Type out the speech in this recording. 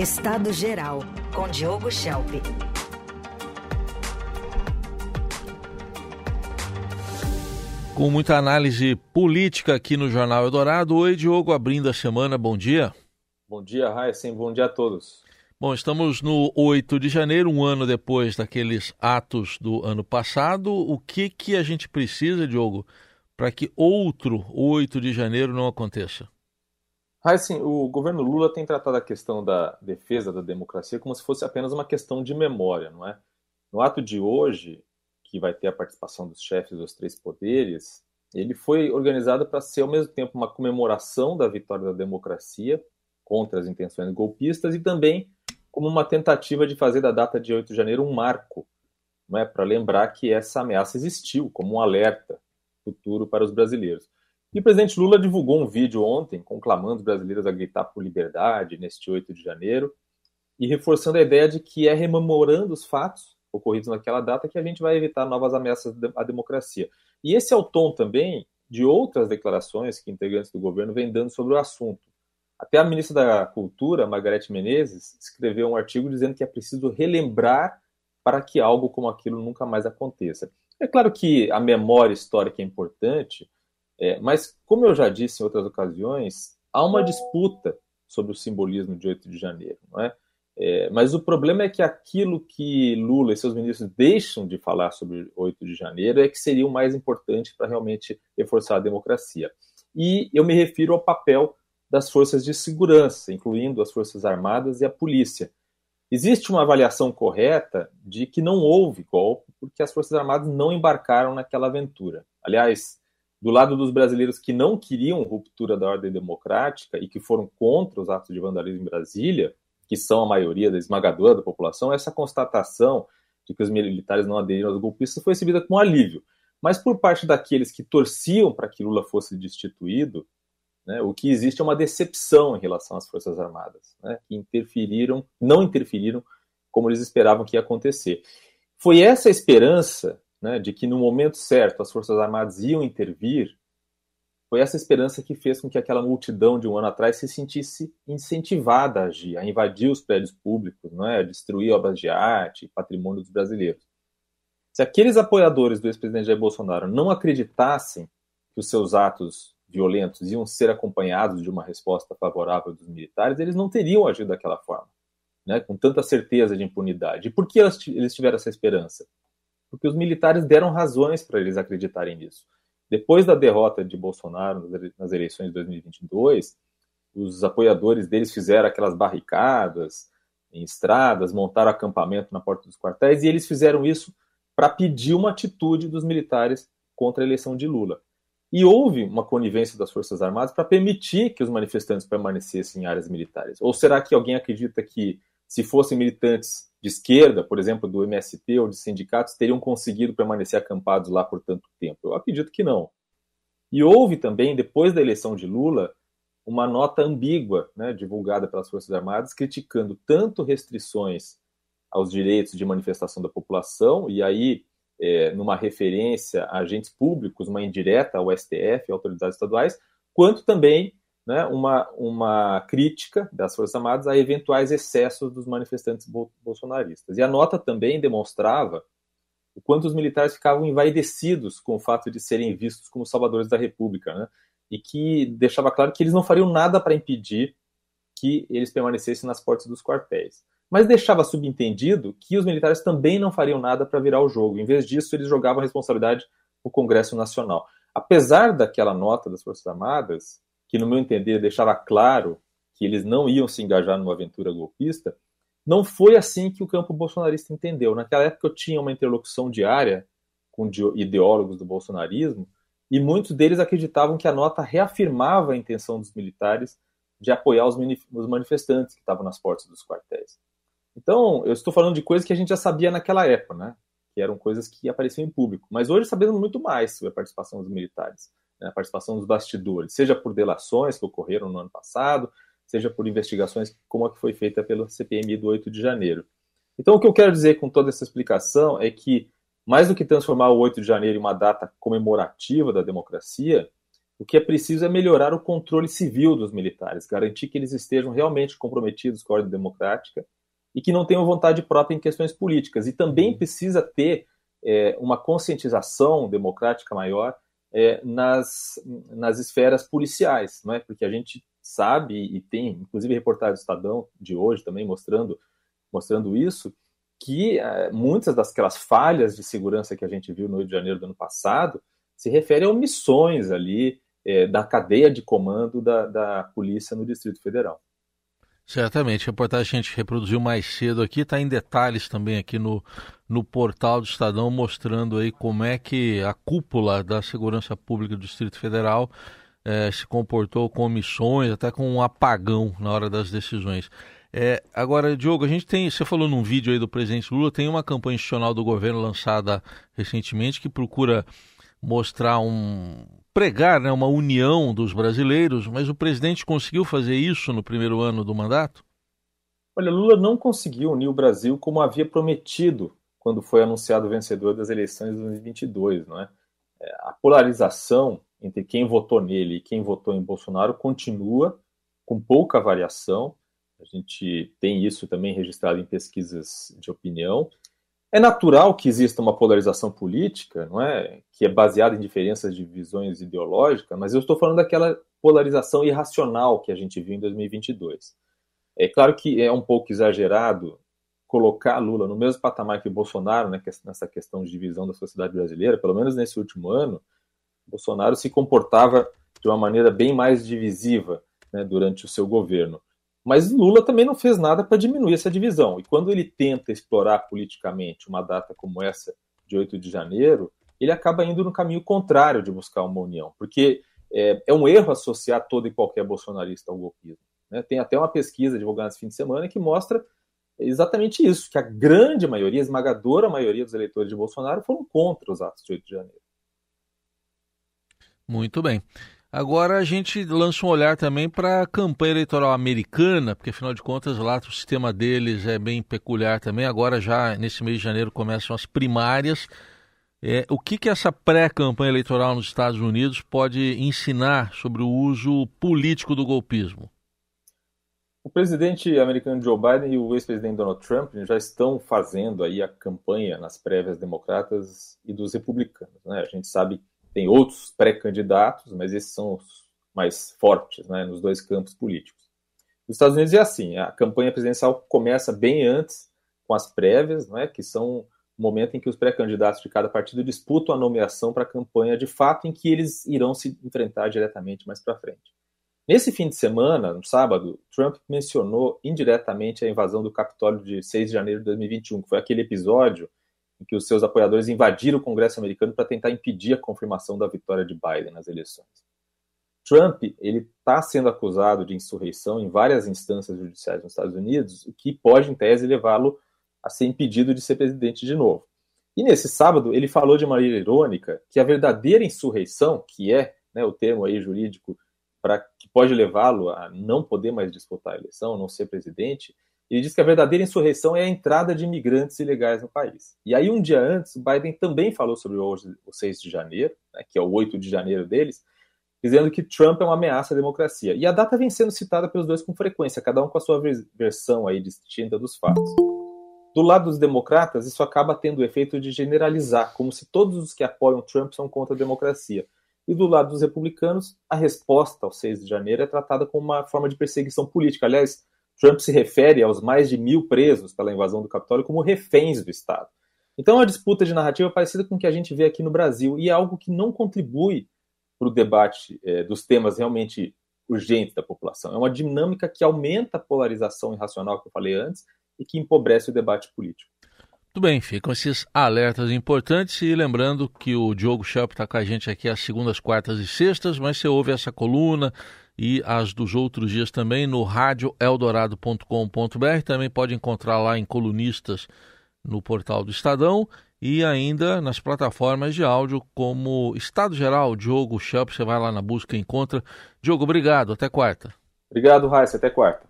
Estado Geral, com Diogo Schelp. Com muita análise política aqui no Jornal Eldorado. Oi, Diogo, abrindo a semana, bom dia. Bom dia, Raíssen, bom dia a todos. Bom, estamos no 8 de janeiro, um ano depois daqueles atos do ano passado. O que, que a gente precisa, Diogo, para que outro 8 de janeiro não aconteça? Raíssen, o governo Lula tem tratado a questão da defesa da democracia como se fosse apenas uma questão de memória, não é? No ato de hoje, que vai ter a participação dos chefes dos três poderes, ele foi organizado para ser ao mesmo tempo uma comemoração da vitória da democracia contra as intenções golpistas e também como uma tentativa de fazer da data de 8 de janeiro um marco, não é, para lembrar que essa ameaça existiu, como um alerta futuro para os brasileiros. E o presidente Lula divulgou um vídeo ontem conclamando os brasileiros a gritar por liberdade neste 8 de janeiro e reforçando a ideia de que é rememorando os fatos ocorridos naquela data que a gente vai evitar novas ameaças à democracia. E esse é o tom também de outras declarações que integrantes do governo vêm dando sobre o assunto. Até a ministra da Cultura, Margarete Menezes, escreveu um artigo dizendo que é preciso relembrar para que algo como aquilo nunca mais aconteça. É claro que a memória histórica é importante, é, mas, como eu já disse em outras ocasiões, há uma disputa sobre o simbolismo de 8 de janeiro. Não é? É, mas o problema é que aquilo que Lula e seus ministros deixam de falar sobre 8 de janeiro é que seria o mais importante para realmente reforçar a democracia. E eu me refiro ao papel das forças de segurança, incluindo as Forças Armadas e a polícia. Existe uma avaliação correta de que não houve golpe porque as Forças Armadas não embarcaram naquela aventura. Aliás, do lado dos brasileiros que não queriam ruptura da ordem democrática e que foram contra os atos de vandalismo em Brasília, que são a maioria da esmagadora da população, essa constatação de que os militares não aderiram aos golpistas foi recebida com alívio. Mas por parte daqueles que torciam para que Lula fosse destituído, né, o que existe é uma decepção em relação às Forças Armadas, né, que interferiram, não interferiram como eles esperavam que ia acontecer. Foi essa esperança né, de que no momento certo as Forças Armadas iam intervir foi essa esperança que fez com que aquela multidão de um ano atrás se sentisse incentivada a agir, a invadir os prédios públicos, não é? a destruir obras de arte, patrimônio dos brasileiros. Se aqueles apoiadores do ex-presidente Jair Bolsonaro não acreditassem que os seus atos violentos iam ser acompanhados de uma resposta favorável dos militares, eles não teriam agido daquela forma, né? com tanta certeza de impunidade. E por que eles tiveram essa esperança? Porque os militares deram razões para eles acreditarem nisso. Depois da derrota de Bolsonaro nas eleições de 2022, os apoiadores deles fizeram aquelas barricadas em estradas, montaram acampamento na porta dos quartéis, e eles fizeram isso para pedir uma atitude dos militares contra a eleição de Lula. E houve uma conivência das Forças Armadas para permitir que os manifestantes permanecessem em áreas militares. Ou será que alguém acredita que, se fossem militantes de esquerda, por exemplo, do MST ou de sindicatos, teriam conseguido permanecer acampados lá por tanto tempo? Eu acredito que não. E houve também, depois da eleição de Lula, uma nota ambígua, né, divulgada pelas Forças Armadas, criticando tanto restrições aos direitos de manifestação da população, e aí, é, numa referência a agentes públicos, uma indireta ao STF, autoridades estaduais, quanto também né, uma, uma crítica das Forças Armadas a eventuais excessos dos manifestantes bolsonaristas. E a nota também demonstrava o quanto os militares ficavam envaidecidos com o fato de serem vistos como salvadores da República, né, e que deixava claro que eles não fariam nada para impedir que eles permanecessem nas portas dos quartéis. Mas deixava subentendido que os militares também não fariam nada para virar o jogo. Em vez disso, eles jogavam a responsabilidade no Congresso Nacional. Apesar daquela nota das Forças Armadas, que, no meu entender, deixava claro que eles não iam se engajar numa aventura golpista, não foi assim que o campo bolsonarista entendeu. Naquela época eu tinha uma interlocução diária com ideólogos do bolsonarismo e muitos deles acreditavam que a nota reafirmava a intenção dos militares de apoiar os manifestantes que estavam nas portas dos quartéis. Então, eu estou falando de coisas que a gente já sabia naquela época, né? Que eram coisas que apareciam em público. Mas hoje sabemos muito mais sobre a participação dos militares né, a participação dos bastidores, seja por delações que ocorreram no ano passado, seja por investigações como a que foi feita pelo CPMI do 8 de janeiro. Então, o que eu quero dizer com toda essa explicação é que, mais do que transformar o 8 de janeiro em uma data comemorativa da democracia, O que é preciso é melhorar o controle civil dos militares, garantir que eles estejam realmente comprometidos com a ordem democrática e que não tenham vontade própria em questões políticas. E também precisa ter é, uma conscientização democrática maior é, nas, nas esferas policiais, não é? porque a gente sabe e tem, inclusive, reportagem do Estadão de hoje também mostrando, mostrando isso, que é, muitas daquelas falhas de segurança que a gente viu no Rio de Janeiro do ano passado se referem a omissões ali é, da cadeia de comando da, da polícia no Distrito Federal. Certamente, a reportagem que a gente reproduziu mais cedo aqui está em detalhes também aqui no, no portal do Estadão, mostrando aí como é que a cúpula da segurança pública do Distrito Federal é, se comportou com omissões, até com um apagão na hora das decisões. É, agora, Diogo, a gente tem, você falou num vídeo aí do presidente Lula, tem uma campanha institucional do governo lançada recentemente que procura mostrar um, pregar né, uma união dos brasileiros, mas o presidente conseguiu fazer isso no primeiro ano do mandato? Olha, Lula não conseguiu unir o Brasil como havia prometido quando foi anunciado vencedor das eleições de 2022, não é? é? A polarização entre quem votou nele e quem votou em Bolsonaro continua com pouca variação. A gente tem isso também registrado em pesquisas de opinião. É natural que exista uma polarização política, não é, que é baseada em diferenças de visões ideológicas, mas eu estou falando daquela polarização irracional que a gente viu em 2022. É claro que é um pouco exagerado colocar Lula no mesmo patamar que Bolsonaro né, nessa questão de divisão da sociedade brasileira, pelo menos nesse último ano, Bolsonaro se comportava de uma maneira bem mais divisiva né, durante o seu governo. Mas Lula também não fez nada para diminuir essa divisão. E quando ele tenta explorar politicamente uma data como essa, de 8 de janeiro, ele acaba indo no caminho contrário de buscar uma união, porque é, é um erro associar todo e qualquer bolsonarista ao golpismo. Né? Tem até uma pesquisa divulgada esse fim de semana que mostra exatamente isso, que a grande maioria, a esmagadora maioria dos eleitores de Bolsonaro foram contra os atos de 8 de janeiro. Muito bem. Agora a gente lança um olhar também para a campanha eleitoral americana, porque afinal de contas lá o sistema deles é bem peculiar também. Agora já nesse mês de janeiro começam as primárias. É, o que, que essa pré-campanha eleitoral nos Estados Unidos pode ensinar sobre o uso político do golpismo? O presidente americano Joe Biden e o ex-presidente Donald Trump já estão fazendo aí a campanha nas prévias democratas e dos republicanos. Né? A gente sabe tem outros pré-candidatos, mas esses são os mais fortes né, nos dois campos políticos. Nos Estados Unidos é assim: a campanha presidencial começa bem antes com as prévias, né, que são o momento em que os pré-candidatos de cada partido disputam a nomeação para a campanha de fato em que eles irão se enfrentar diretamente mais para frente. Nesse fim de semana, no sábado, Trump mencionou indiretamente a invasão do Capitólio de 6 de janeiro de 2021, que foi aquele episódio em que os seus apoiadores invadiram o Congresso americano para tentar impedir a confirmação da vitória de Biden nas eleições. Trump ele está sendo acusado de insurreição em várias instâncias judiciais nos Estados Unidos, o que pode, em tese, levá-lo a ser impedido de ser presidente de novo. E nesse sábado ele falou de maneira irônica que a verdadeira insurreição, que é né, o termo aí jurídico para que pode levá-lo a não poder mais disputar a eleição, não ser presidente, ele diz que a verdadeira insurreição é a entrada de imigrantes ilegais no país. E aí, um dia antes, o Biden também falou sobre o 6 de janeiro, né, que é o 8 de janeiro deles, dizendo que Trump é uma ameaça à democracia. E a data vem sendo citada pelos dois com frequência, cada um com a sua versão aí distinta dos fatos. Do lado dos democratas, isso acaba tendo o efeito de generalizar, como se todos os que apoiam Trump são contra a democracia. E do lado dos republicanos, a resposta ao 6 de janeiro é tratada como uma forma de perseguição política. Aliás, Trump se refere aos mais de mil presos pela invasão do Capitólio como reféns do Estado. Então, é uma disputa de narrativa parecida com o que a gente vê aqui no Brasil e é algo que não contribui para o debate é, dos temas realmente urgentes da população. É uma dinâmica que aumenta a polarização irracional que eu falei antes e que empobrece o debate político. Muito bem, ficam esses alertas importantes e lembrando que o Diogo Schelp está com a gente aqui às segundas, quartas e sextas, mas você ouve essa coluna e as dos outros dias também no radioeldorado.com.br. Também pode encontrar lá em colunistas no portal do Estadão e ainda nas plataformas de áudio como Estado Geral, Diogo Schelp. Você vai lá na busca e encontra. Diogo, obrigado. Até quarta. Obrigado, Raíssa. Até quarta.